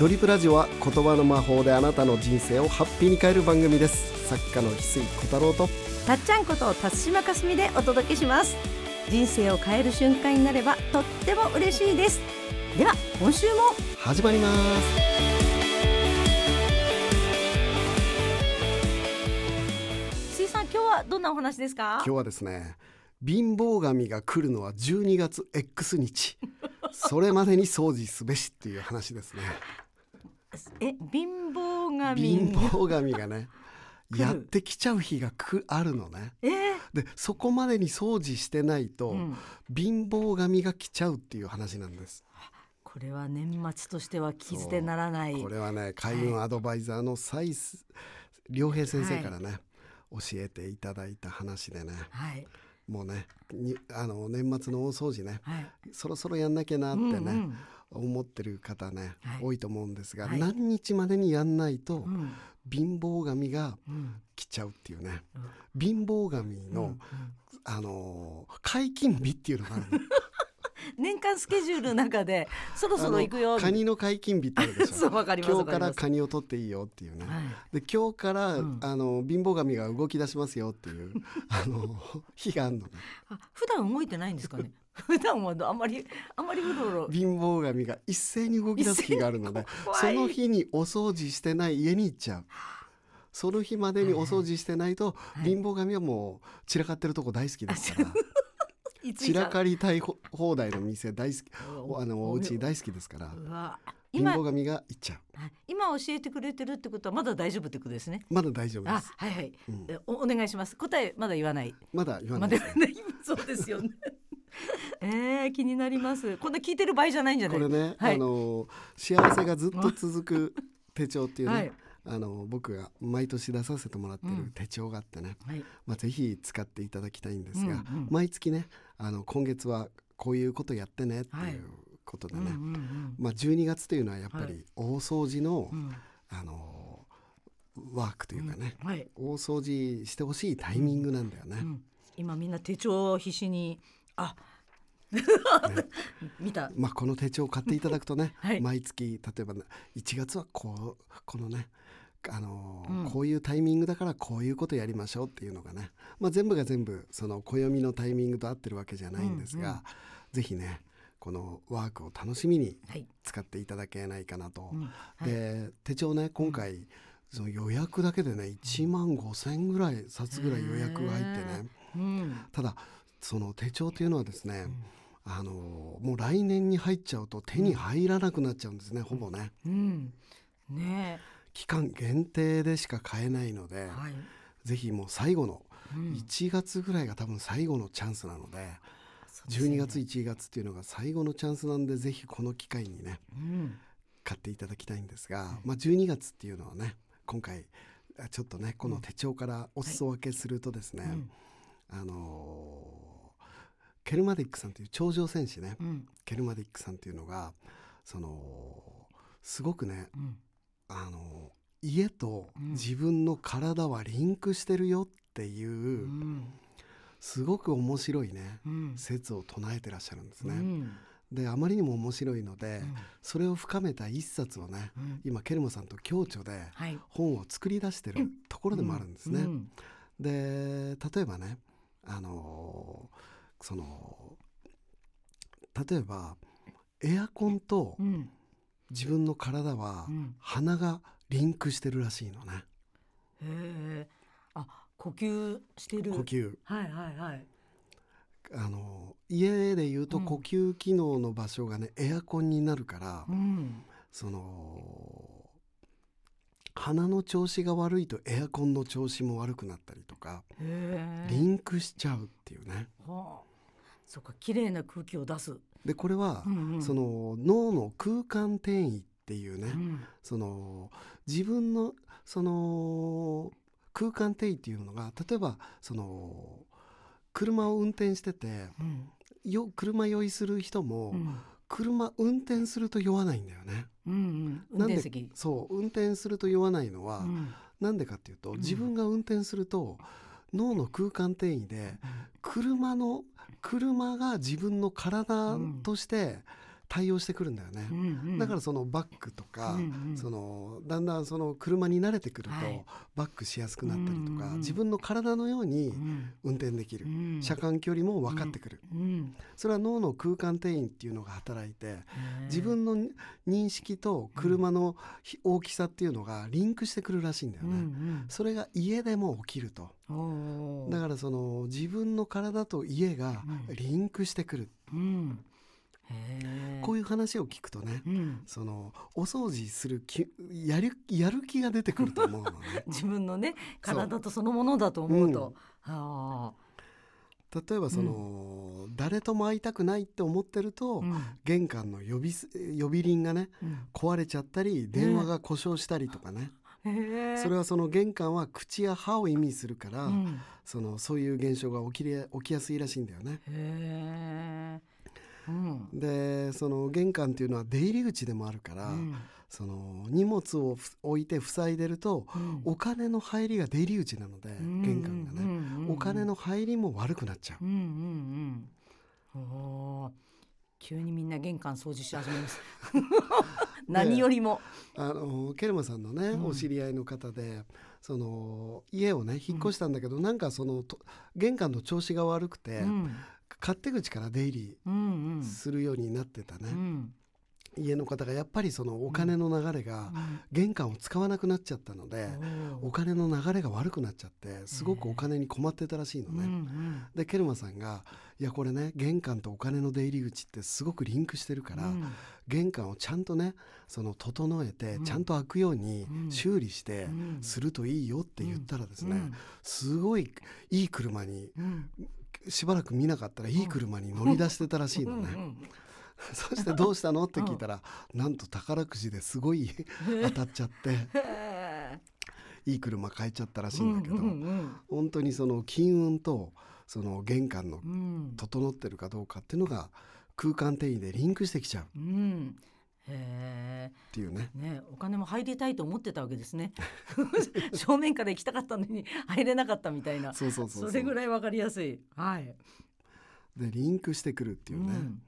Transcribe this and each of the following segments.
ドリップラジオは言葉の魔法であなたの人生をハッピーに変える番組です。作家の翡翠小太郎と。たっちゃんこと辰島かすみでお届けします。人生を変える瞬間になればとっても嬉しいです。では今週も。始まります。水さん今日はどんなお話ですか？今日はですね貧乏神が来るのは12月 X 日。それまでに掃除すべしっていう話ですねえ貧乏神。貧乏神がねやってきちゃう日がくあるのね。え？ーでそこまでに掃除してないと、うん。貧乏神が来ちゃうっていう話なんです。これは年末としては聞き捨てならない。これはね海運アドバイザーの蔡良平先生からね、教えていただいた話でね。はい。もうねにあの年末の大掃除ねはい。そろそろやんなきゃなってね、うんうん思ってる方ね、はい。多いと思うんですが、はい。何日までにやんないと、うん。貧乏神がうん。来ちゃうっていうね。うん。貧乏神の、うん。うん。あのー解禁日っていうのがあるの年間スケジュールの中でそろそろ行くよ。カニの解禁日ってあるでしょ。そうわかります今日からカニを取っていいよっていうね、はい。で今日から、うん。あの貧乏神が動き出しますよっていうあの 日があるのね。あ普段動いてないんですかね？普段はあんまりあんまりうろうろ。貧乏神が一斉に動き出す日があるのでその日にお掃除してない家に行っちゃう。その日までにお掃除してないと、い。貧乏神はもう散らかってるとこ大好きですから散らかりたいほ放題の店大好き。おあのお家大好きですから。うわ。貧今乏神が行っちゃう。はい。今教えてくれてるってことはまだ大丈夫ってことですね。まだ大丈夫であすはいはい、うん。えおお願いします。答えまだ言わない。まだ言わまない。ですだ言わない。そうですよね。えー、気になります。こんな聞いてる場合じゃないんじゃない？これね、はい。あの幸せがずっと続く手帳っていうね、はい。あの僕が毎年出させてもらってうん。る手帳があってね、はい。まあ、ぜひ使っていただきたいんですが、うんうん。毎月ねあの今月はこういうことやってねってはい。いうことでね、うんうんうんまあ、12月というのはやっぱはり大掃除の,、うん。あのワークというかね、うん。はい、大掃除してほしいタイミングなんだよね。うん、今みんな手帳を必死にあ 見た。まあ、この手帳を買っていただくとね、はい。毎月例えばね1月はこうこのねあのーうん。こういうタイミングだからこういうことやりましょうっていうのがね、まあ、全部が全部その暦のタイミングと合ってるわけじゃないんですが、うんうん。ぜひねこのワークを楽しみにはい、使っていただけないかなと。うん。はい、で手帳ね今回、その予約だけでね1万5,000ぐらい冊ぐらい予約が入ってね。うん。ただその手帳っていうのはですね、あのもう来年に入っちゃうと手に入らなくなっちゃうんですね、ほぼね。うん、ね期間限定でしか買えないので、え、はい、ぜひもう最後のうん。1月ぐらいが多分最後のチャンスなので、そうですよね。12月1月っていうのが最後のチャンスなんでぜひこの機会にねうん、買っていただきたいんですが、まあ、12月っていうのはね今回あちょっとねこの手帳からお裾分けするとですね、うん。あのーケルマディックさんという頂上戦士ね、うん、ケルマディックさんっていうのがそのすごくねうん、あの家とうん。自分の体はリンクしてるよっていう、うん、すごく面白いねうん、説を唱えてらっしゃるんですね。うん、であまりにも面白いので、うん。それを深めた一冊をねうん。今ケルモさんと共著ではい、本を作り出してるところでもあるんですね。うん。で例えばねあのその例えばエアコンとうん、自分の体はうん鼻がリンクしてるらしいのねへえ、あ、呼吸してる。呼。吸はいはいはい。あの家で言うとうん呼吸機能の場所がねエアコンになるから、うん、その鼻の調子が悪いとエアコンの調子も悪くなったりとか。リンクしちゃうっていうねはあ、そうか、綺麗な空気を出す。でこれは、うんうん。その脳の空間転移っていうね、うん、その自分のその空間転移っていうのが例えばその車を運転しててうん、よ車酔いする人も、うん、車運転すると酔わないんだよね。うん、うん、運なんで。そう運転すると酔わないのは、うん。なんでかっていうとん。自分が運転すると脳の空間転移で車の車が自分の体として対応してくるんだよね。うんうん。だからそのバックとか、うんうん。そのだんだんその車に慣れてくると、はい。バックしやすくなったりとか、うんうんうん。自分の体のようにうん。運転できる、うん。車間距離も分かってくる、うん。それは脳の空間転移っていうのが働いて自分の認識と車のひ大きさっていうのがリンクしてくるらしいんだようね。ん。それが家でも起きると。だからその自分の体と家がうん。リンクしてくる、うんこういう話を聞くとねうん。そのお掃除する気やるやる気が出てくると思うのね。自分のね体とそのものだと思うと、あ。例えばその、誰とも会いたくないって思ってると、あ、うん。玄関の呼びす呼び鈴がねうん。壊れちゃったり電話が故障したりとかね、へえそれはその玄関は口や歯を意味するから、うん。そのそういう現象が起きれ起きやすいらしいんだよね。へえうん。でその玄関っていうのは出入り口でもあるから、うん。その荷物をふ置いて塞いでると、うん。お金の入りが出入り口なので、玄関がね、うんうんうんお金の入りも悪くなっちゃう。うんうんうん。急にみんな玄関掃除し始めます。何よりも、あのケルマさんのね、うん。お知り合いの方でその家をね引っ越したんだけど、なんかそのと玄関の調子が悪くて、うん勝手口から出入うんうん。りするようになってたね、うん。家の方がやっぱりそのお金の流れが玄関を使わなくなっちゃったので、お金の流れが悪くなっちゃってすごくお金に困ってたらしいのうんうね。ん。でケルマさんが「いやこれね玄関とお金の出入り口ってすごくリンクしてるから、うん。玄関をちゃんとねその整えて、うん。ちゃんと開くようにうん。修理してうん。するといいよって言ったらですね、うん。すごいいい車にうんしばらく見なかったらいい車に乗り出してたらしいのね。うん そしてどうしたの？って聞いたら、なんと宝くじですごい当たっちゃってへいい車買えちゃったらしーいんだけど、うんうん本当にその金運とその玄関のうん。整ってるかどうかっていうのが空間転移でリンクしてきちゃう。っうん。へていうね。えねお金も入りたいと思ってたわけですね。正面から行きたかったのに入れなかったみたいな。そうそうそうそれぐらいわかりやすい。はい。でリンクしてくるっていうね、ん。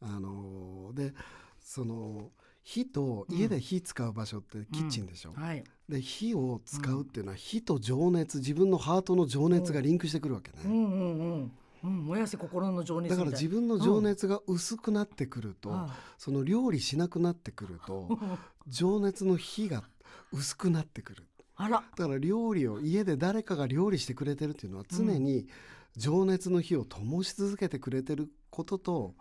あのーでその火と家で火使う場所ってキッチンでしょ、はい。で火を使うっていうのは火と情熱自分のハートの情熱がリンクしてくるわけね、うんうんうんうん燃やせ心の情熱だから自分の情熱が薄くなってくると、はその料理しなくなってくると情熱の火が薄くなってくる。あら。だから料理を家で誰かが料理してくれてるっていうのは常に情熱の火を灯し続けてくれてることと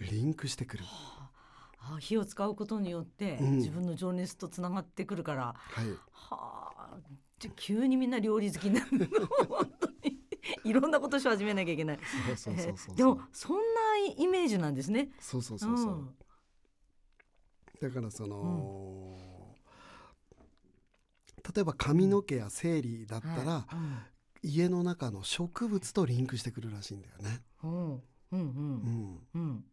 リンクしてくる。あ。火を使うことによってうん。自分の情熱とつながってくるから、はい、はあ。じゃ急にみんな料理好きになるの本当に いろんなことし始めなきゃいけない。そうそうそうそうえーでもそんなイメージなんですね。そうそうそうそう、だからその、例えば髪の毛や生理だったら、はい。家の中の植物とリンクしてくるらしいんだよね。うん。うん。ううん。ん、うん。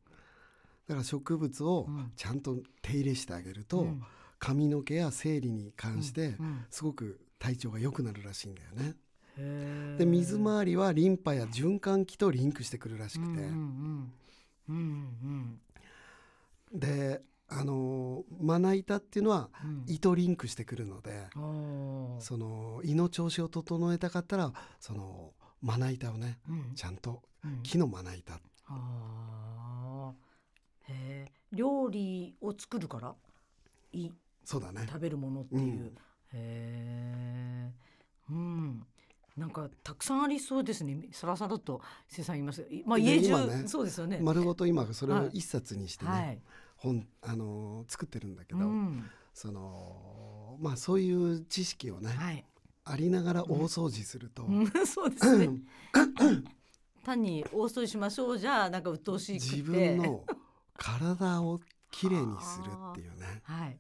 だから植物をうん。ちゃんと手入れしてあげると、うん。髪の毛や生理に関してうん。すごく体調が良くなるらしいんだよね。で水回りはリンパや循環器とリンクしてくるらしくて、うんうんうんうん。であのまな板っていうのはうん。胃とリンクしてくるので、おー。その胃の調子を整えたかったらそのまな板をねうん。ちゃんとうん。木のまな板。あー。へえ料理を作るからいそうだね。食べるものっていう、うん。へえうんなんかたくさんありそうですね。さらさらっと生産言います。いまあで家中、今ねそうですよね、丸ごと今それはい。を一冊にしてね、はい、本あの作ってるんだけど、うん、そのまあそういう知識をね、はい、ありながら大掃除すると、うん そうですね。単に大掃除しましょうじゃあなんか鬱陶しくて。自分の体をきれいにするっていうね、はい、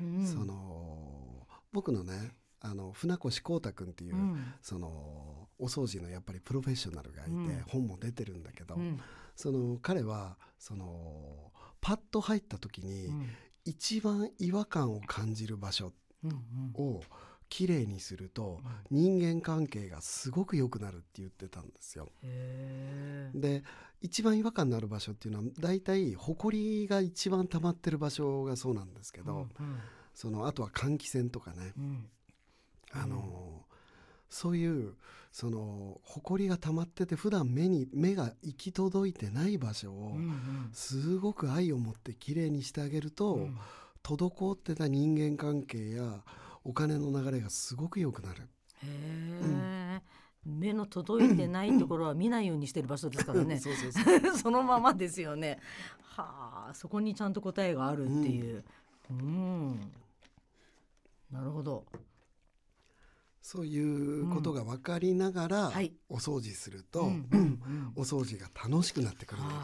うん、その僕のねあの船越光太君っていう、うん。そのお掃除のやっぱりプロフェッショナルがいて、うん。本も出てるんだけど、うん。その彼はそのパッと入った時に、うん。一番違和感を感じる場所をきれいにすると人間関係がすごく良くなるって言ってたんですよ。で一番違和感のある場所っていうのは大体埃が一番溜まってる場所がそうなんですけど、うんそのあとは換気扇とかね、うんあのそういうその埃が溜まってて普段目に目が行き届いてない場所をうんうん。すごく愛を持ってきれいにしてあげると、うん。滞ってた人間関係やお金の流れがすごく良くなる。へえ、目の届いてないところは見ないようにしてる場所ですからね。そうそうそう。そのままですよね。はあそこにちゃんと答えがあるっていう。うん、なるほどそういうことが分かりながら、はい。お掃除すると、お掃除が楽しくなってくるので、は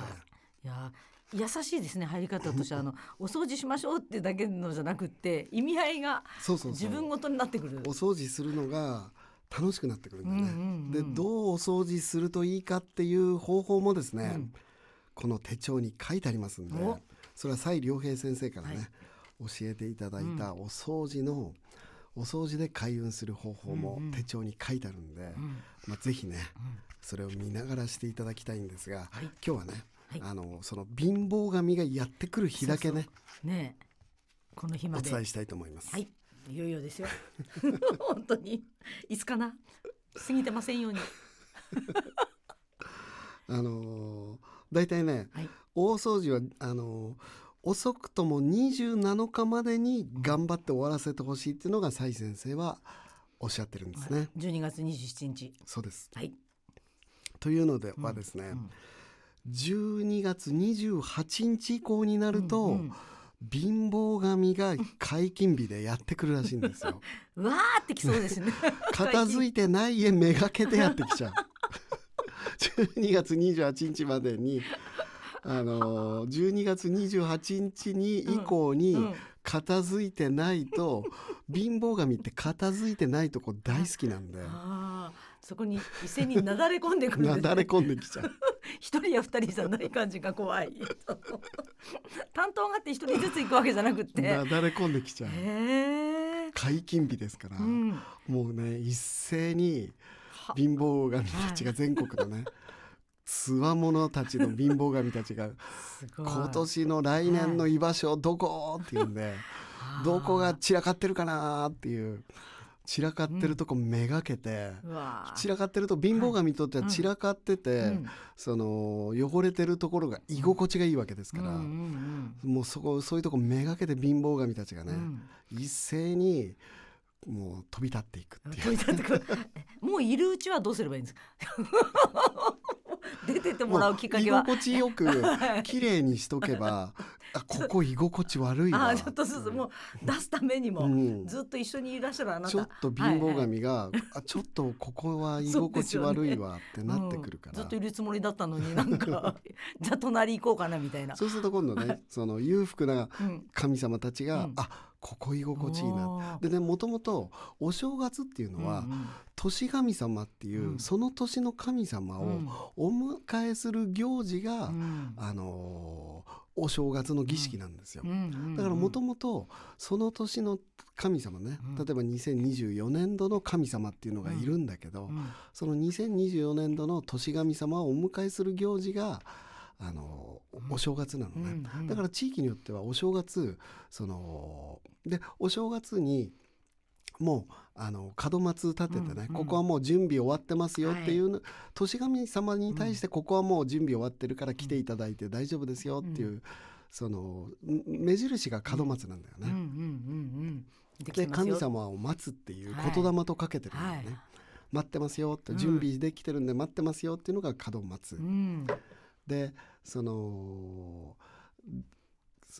いいや優しいですね入り方として。はあの お掃除しましょうってだけのじゃなくって意味合いがそうそうそう。自分ごとになってくる。お掃除するのが楽しくなってくるんだね。うんうんうんでどうお掃除するといいかっていう方法もですね、うん。この手帳に書いてありますんでお。それは蔡良平先生からね、はい。教えていただいたお掃除の、お掃除で開運する方法もうんうん。手帳に書いてあるんで、うん。まあ、ぜひねうん。それを見ながらしていただきたいんですが、はい。今日はね、はい。あのその貧乏神がやってくる日だけねね。えこの日まで。お伝えしたいと思います。はい。いよいよですよ。本当に。いつかな。過ぎてませんように。あのー大体ねはい。大掃除はあのー遅くとも27日までに頑張って終わらせてほしいっていうのが蔡先生はおっしゃってるんですね。12月27日。そうです。はい、というのではですね、うん12月28日以降になると、うんうん。貧乏神が解禁日でやってくるらしいんですよ。う わーってきそうですね。片付いてない家めがけてやってきちゃう。12月28日までにあのー12月28日に以降にうん片付いてないと、貧乏神って片付いてないとこ大好きなんであーそこに一斉になだれ込んでくるんですね。なだれ込んできちゃう。一人や二人じゃない感じが怖い。担当があって一人ずつ行くわけじゃなくって。なだれ込んできちゃう。解禁日ですから、うん、もうね一斉には貧乏神たちが全国のね つわものたちの貧乏神たちが今年の来年の居場所どこ？っていうんで どこが散らかってるかなっていう散らかってるとこめがけて、うわ。散らかってると貧乏神にとっては散らかってて、うん。その汚れてるところが居心地がいいわけですから、うんうんもうそこそういうとこめがけて貧乏神たちがね、うん。一斉にもう飛び立っていくっていう。飛び立ってくる。もういるうちはどうすればいいんですか？出てってもらうきっかけは。居心地よく 綺麗にしとけばあここ居心地悪いわ。あーちょっとずつもう出すためにも、うん。ずっと一緒にいらっしゃるあなた。ちょっと貧乏はいはい。神が、あちょっとここは居心地悪いわってなってくるから。うん。ずっといるつもりだったのになんか じゃあ隣行こうかなみたいな。そうすると今度ねその裕福なうん。神様たちが、うん。あここ居心地いいな。でねもともとお正月っていうのは、うんうん。年神様っていう、うん。その年の神様うん。をお迎えする行事が、うん。あのーお正月の儀式なんですよ。だからもともとその年の神様ね、うん。例えば2024年度の神様っていうのがいるんだけど、うん。その2024年度の年神様をお迎えする行事があのお正月なのね、だから地域によってはお正月そのでお正月にもうあの門松立ててね、うんうん。ここはもう準備終わってますよっていうの、年神様に対してここはもう準備終わってるから来ていただいて大丈夫ですよっていう、そのん目印が門松なんだよね。うんうんうんうん。で神様を待つっていうはい言霊とかけてるんだよね、はい。待ってますよってうん準備できてるんで待ってますよっていうのが門松、うん。でその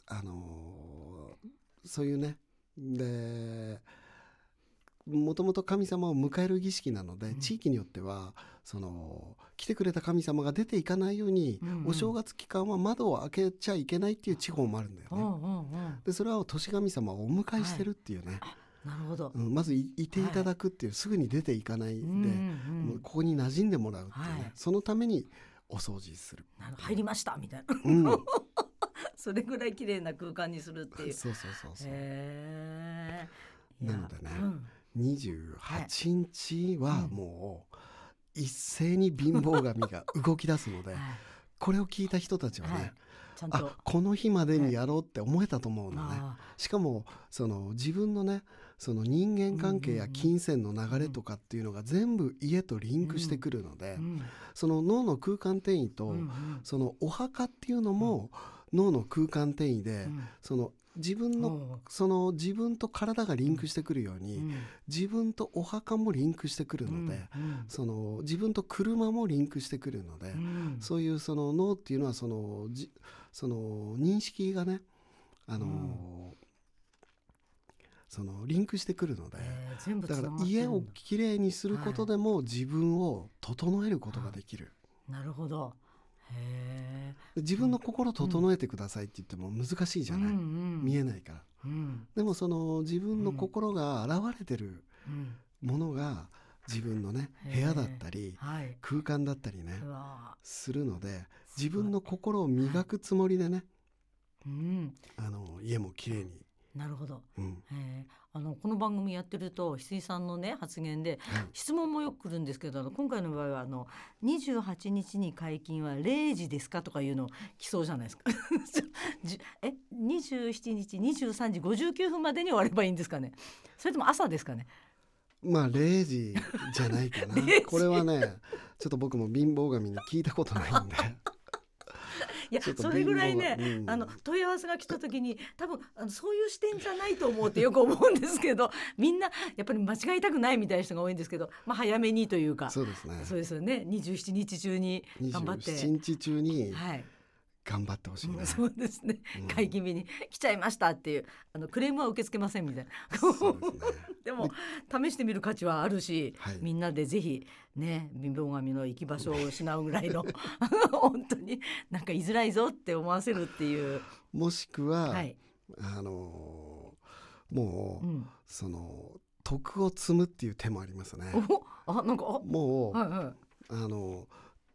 あのそういうねでもともと神様を迎える儀式なので、うん地域によってはその来てくれた神様が出ていかないように、お正月期間は窓を開けちゃいけないっていう地方もあるんだよね。でそれは年神様をお迎えしてるっていうね、なるほど。うん、まずいいていただくっていう、すぐに出ていかないで、うここに馴染んでもらうっていうね、はいそのためにお掃除する。入りましたみたいな。うん、それぐらい綺麗な空間にするっていう。そうそうそうそう。へえ。なのでねうん28日はもう一斉に貧乏神が動き出すので、はい。これを聞いた人たちはね、はい。あこの日までにやろうって思えたと思うのね。あしかもその自分のねその人間関係や金銭の流れとかっていうのが全部家とリンクしてくるので、その脳の空間転移と、そのお墓っていうのも脳の空間転移で、うん。その自分の、うん。その自分と体がリンクしてくるように、うん。自分とお墓もリンクしてくるので、うん。その自分と車もリンクしてくるので、うん。そういうその脳っていうのはそのじその認識がねあの、そのリンクしてくるので、えーだから家をきれいにすることでも自分を整えることができる。なるほど。へ自分の心を整えてくださいって言っても難しいえじゃない、見えないから。うん。でもその自分の心が現れてるうん。ものが自分のね部屋だったりはい。空間だったりねするので自分の心を磨くつもりでねうん。あの家もきれいに、なるほど。うん。え。ーあのこの番組やってると翡翠さんのね発言ではい質問もよく来るんですけど今回の場合はあの28日に解禁は0時ですかとかいうの来そうじゃないですか。じえ27日23時59分までに終わればいいんですかね。それとも朝ですかね。まあ0時じゃないかな。0時。これはねちょっと僕も貧乏神に聞いたことないんでいやそれぐらいね、うん。あの問い合わせが来た時に多分あのそういう視点じゃないと思うってよく思うんですけど みんなやっぱり間違いたくないみたいな人が多いんですけど、まあ、早めにというか。そうですね。そうですよね。27日中に頑張って。27日中にはい、頑張ってほしいね、そうですね、うん。解禁日に来ちゃいましたっていうあのクレームは受け付けませんみたいな。ですね。でも試してみる価値はあるし、はい。みんなでぜひね貧乏神の行き場所を失うぐらいの 本当になんか居づらいぞって思わせるっていう、もしくは、はい、あのーもう、うん、その徳を積むっていう手もありますね。おあなんかあもう、はいはい。あの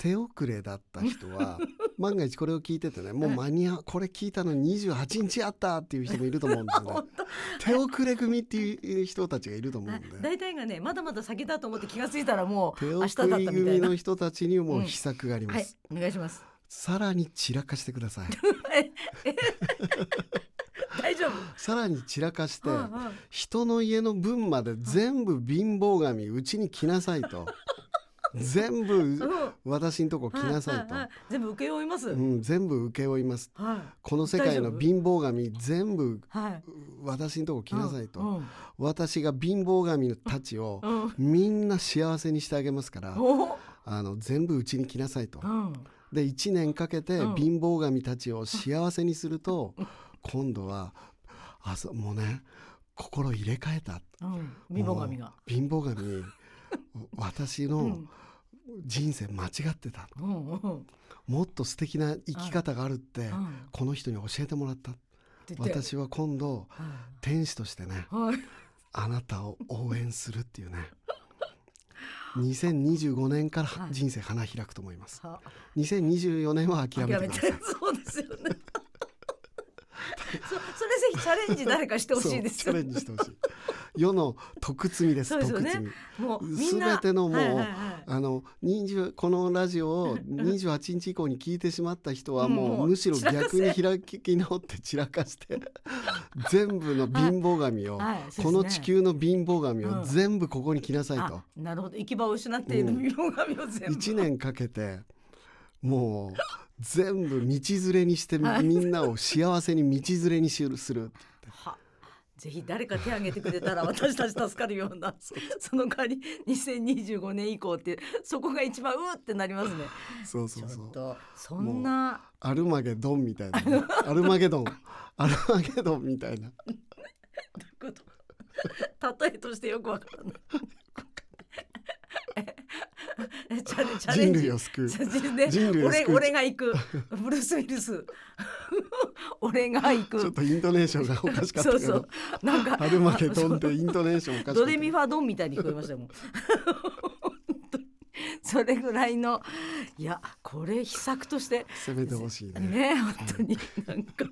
手遅れだった人は 万が一これを聞いててねもう間に合うこれ聞いたのに28日あったっていう人もいると思うんですよね。手遅れ組っていう人たちがいると思うんで。大体がねまだまだ先だと思って気がついたらもう手明日だった遅れみたいな。組の人たちにもう秘策がありまはいす、お願いします。さらに散らかしてください。大丈夫。さらに散らかしてはいはい人の家の分まで全部貧乏神うちに来なさいと全部うん私んとこ来なさいと。全部請け負います、うん、全部請け負います。はい。この世界の貧乏神全部はい。私んとこ来なさいと、うん。私が貧乏神たちをうん。みんな幸せにしてあげますから。お。あの全部うちに来なさいと。うん。で1年かけてうん。貧乏神たちを幸せにすると今度はあそうもうね心入れ替えた。うん。貧乏神が。貧乏神私のうん。人生間違ってた。うんうん。もっと素敵な生き方があるってうん。この人に教えてもらった。私は今度天使としてねはい。あなたを応援するっていうね。2025年からはい。人生花開くと思います。は。2024年は諦めてくださいそうですよね そそれぜひチャレンジ誰かしてほしいですチャレンジしてほしい。世の徳積みですそうですよね。徳積み。もうみんな。全てのもうはいはいはいあの20このラジオを28日以降に聞いてしまった人はももううむしろ逆に開き直って散らかして 全部の貧乏神を、はい。そうですね。この地球の貧乏神をうん。全部ここに来なさいと。あ、なるほど。行き場を失っている 貧乏神を全部、1年かけてもう全部道連れにしてはい。みんなを幸せに道連れにしするはぜひ誰か手挙げてくれたら私たち助かるような その代わり2025年以降ってそこが一番うーってなりますね。そうそうそう。そんなアルマゲドンみたいな。ね、アルマゲドン。アルマゲドンみたいな。こと？例えとしてよくわからない 人ンジ。類を救う。人ね。人類を俺救う。俺が行く。ブルース・ウィルス。俺が行く。ちょっとイントネーションがおかしかったけど。そうそう。なんかアルマゲドンっあてイントネーションおかしかったドレミファドンみたいに聞こえましたもん。それぐらいの。いやこれ秘策として。攻めてほしいね。ね本当に。なんか。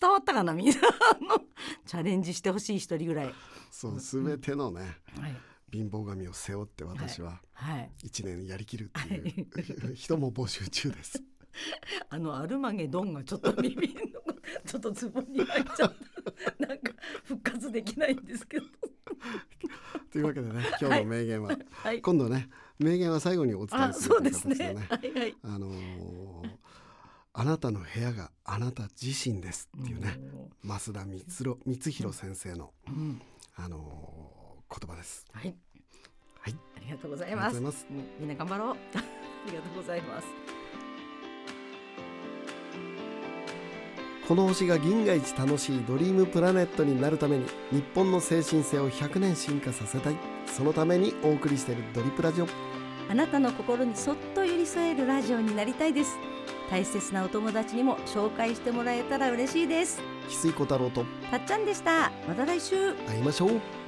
伝わったかな？みんな。あのチャレンジしてほしい一人ぐらい。そう全てのね。はい貧乏神を背負って私ははい。一年やりきるっていう 人も募集中です。あのアルマゲドンがちょっと耳の ちょっとツボに入っちゃった。なんか復活できないんですけど。というわけでね今日の名言は、はい。今度ね名言は最後にお伝あえするというそうです形でね。ねはいはい。あのーあなたの部屋があなた自身ですっていうね、増田光弘先生の、うん。あのー言葉です。はい。はい、ありがとうございます。ます。うんみんな頑張ろう。ありがとうございます。この星が銀河一楽しいドリームプラネットになるために日本の精神性を100年進化させたい。そのためにお送りしているドリプラジオ。あなたの心にそっと寄り添えるラジオになりたいです。大切なお友達にも紹介してもらえたら嬉しいです。翡翠小太郎とたっちゃんでした。また来週。会いましょう